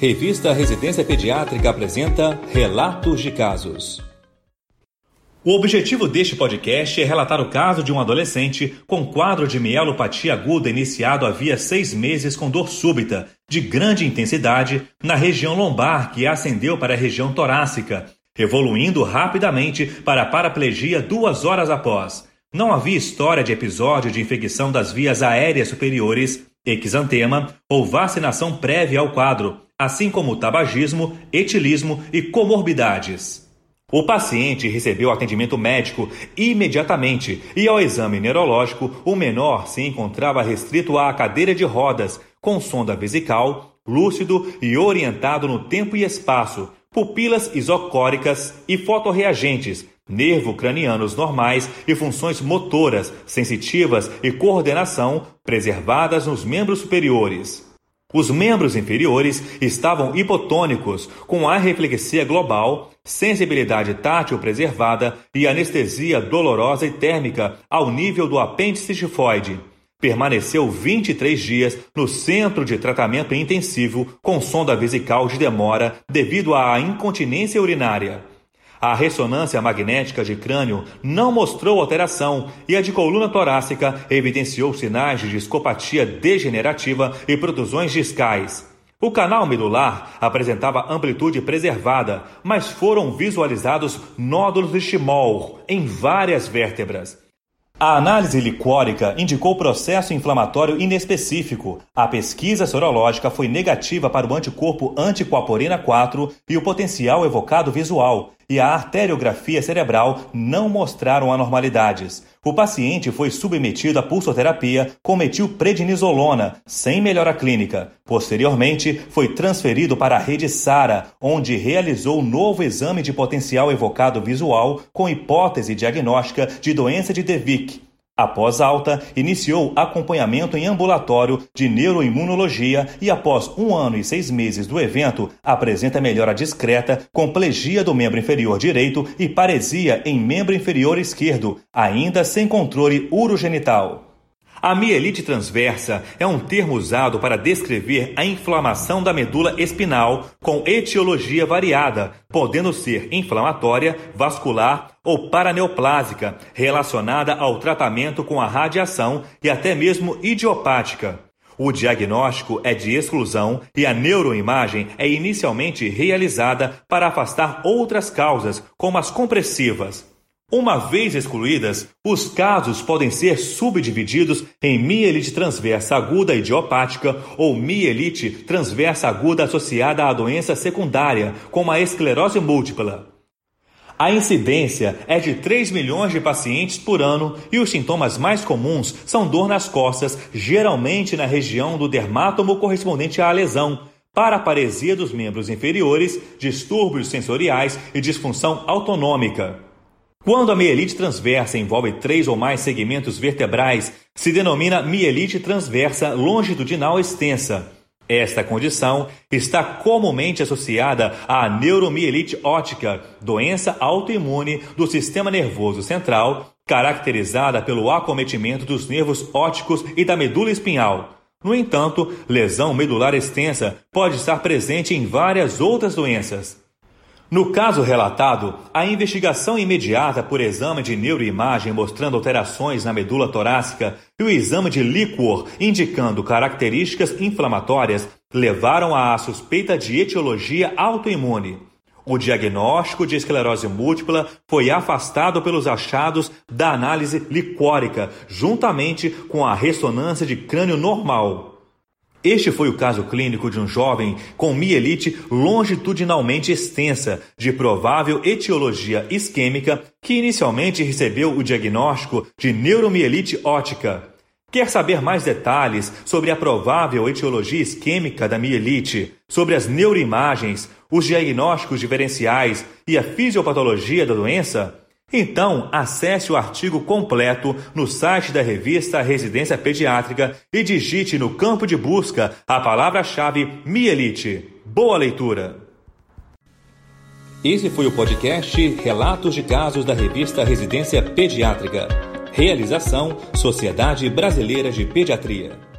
Revista Residência Pediátrica apresenta Relatos de Casos. O objetivo deste podcast é relatar o caso de um adolescente com quadro de mielopatia aguda iniciado havia seis meses com dor súbita, de grande intensidade, na região lombar que ascendeu para a região torácica, evoluindo rapidamente para a paraplegia duas horas após. Não havia história de episódio de infecção das vias aéreas superiores, exantema ou vacinação prévia ao quadro, assim como tabagismo, etilismo e comorbidades. O paciente recebeu atendimento médico imediatamente e, ao exame neurológico, o menor se encontrava restrito à cadeira de rodas, com sonda vesical, lúcido e orientado no tempo e espaço, pupilas isocóricas e fotorreagentes, nervo cranianos normais e funções motoras, sensitivas e coordenação preservadas nos membros superiores. Os membros inferiores estavam hipotônicos, com arreflexia global, sensibilidade tátil preservada e anestesia dolorosa e térmica ao nível do apêndice tifoide. Permaneceu 23 dias no centro de tratamento intensivo com sonda vesical de demora devido à incontinência urinária. A ressonância magnética de crânio não mostrou alteração e a de coluna torácica evidenciou sinais de discopatia degenerativa e protusões discais. O canal medular apresentava amplitude preservada, mas foram visualizados nódulos de Schmoll em várias vértebras. A análise licórica indicou processo inflamatório inespecífico. A pesquisa sorológica foi negativa para o anticorpo anticoaporina 4 e o potencial evocado visual, e a arteriografia cerebral não mostraram anormalidades. O paciente foi submetido à pulsoterapia com metilprednisolona, sem melhora clínica. Posteriormente, foi transferido para a rede SARA, onde realizou novo exame de potencial evocado visual com hipótese diagnóstica de doença de DeVick. Após alta, iniciou acompanhamento em ambulatório de neuroimunologia e, após um ano e seis meses do evento, apresenta melhora discreta com plegia do membro inferior direito e paresia em membro inferior esquerdo, ainda sem controle urogenital. A mielite transversa é um termo usado para descrever a inflamação da medula espinal com etiologia variada, podendo ser inflamatória, vascular ou paraneoplásica, relacionada ao tratamento com a radiação e até mesmo idiopática. O diagnóstico é de exclusão e a neuroimagem é inicialmente realizada para afastar outras causas, como as compressivas. Uma vez excluídas, os casos podem ser subdivididos em mielite transversa aguda idiopática ou mielite transversa aguda associada à doença secundária, como a esclerose múltipla. A incidência é de 3 milhões de pacientes por ano e os sintomas mais comuns são dor nas costas, geralmente na região do dermátomo correspondente à lesão, paraparesia dos membros inferiores, distúrbios sensoriais e disfunção autonômica. Quando a mielite transversa envolve três ou mais segmentos vertebrais, se denomina mielite transversa longitudinal extensa. Esta condição está comumente associada à neuromielite ótica, doença autoimune do sistema nervoso central, caracterizada pelo acometimento dos nervos ópticos e da medula espinhal. No entanto, lesão medular extensa pode estar presente em várias outras doenças. No caso relatado, a investigação imediata por exame de neuroimagem mostrando alterações na medula torácica e o exame de líquor indicando características inflamatórias levaram à suspeita de etiologia autoimune. O diagnóstico de esclerose múltipla foi afastado pelos achados da análise licórica, juntamente com a ressonância de crânio normal. Este foi o caso clínico de um jovem com mielite longitudinalmente extensa, de provável etiologia isquêmica, que inicialmente recebeu o diagnóstico de neuromielite ótica. Quer saber mais detalhes sobre a provável etiologia isquêmica da mielite, sobre as neuroimagens, os diagnósticos diferenciais e a fisiopatologia da doença? Então, acesse o artigo completo no site da revista Residência Pediátrica e digite no campo de busca a palavra-chave mielite. Boa leitura! Esse foi o podcast Relatos de Casos da revista Residência Pediátrica. Realização Sociedade Brasileira de Pediatria.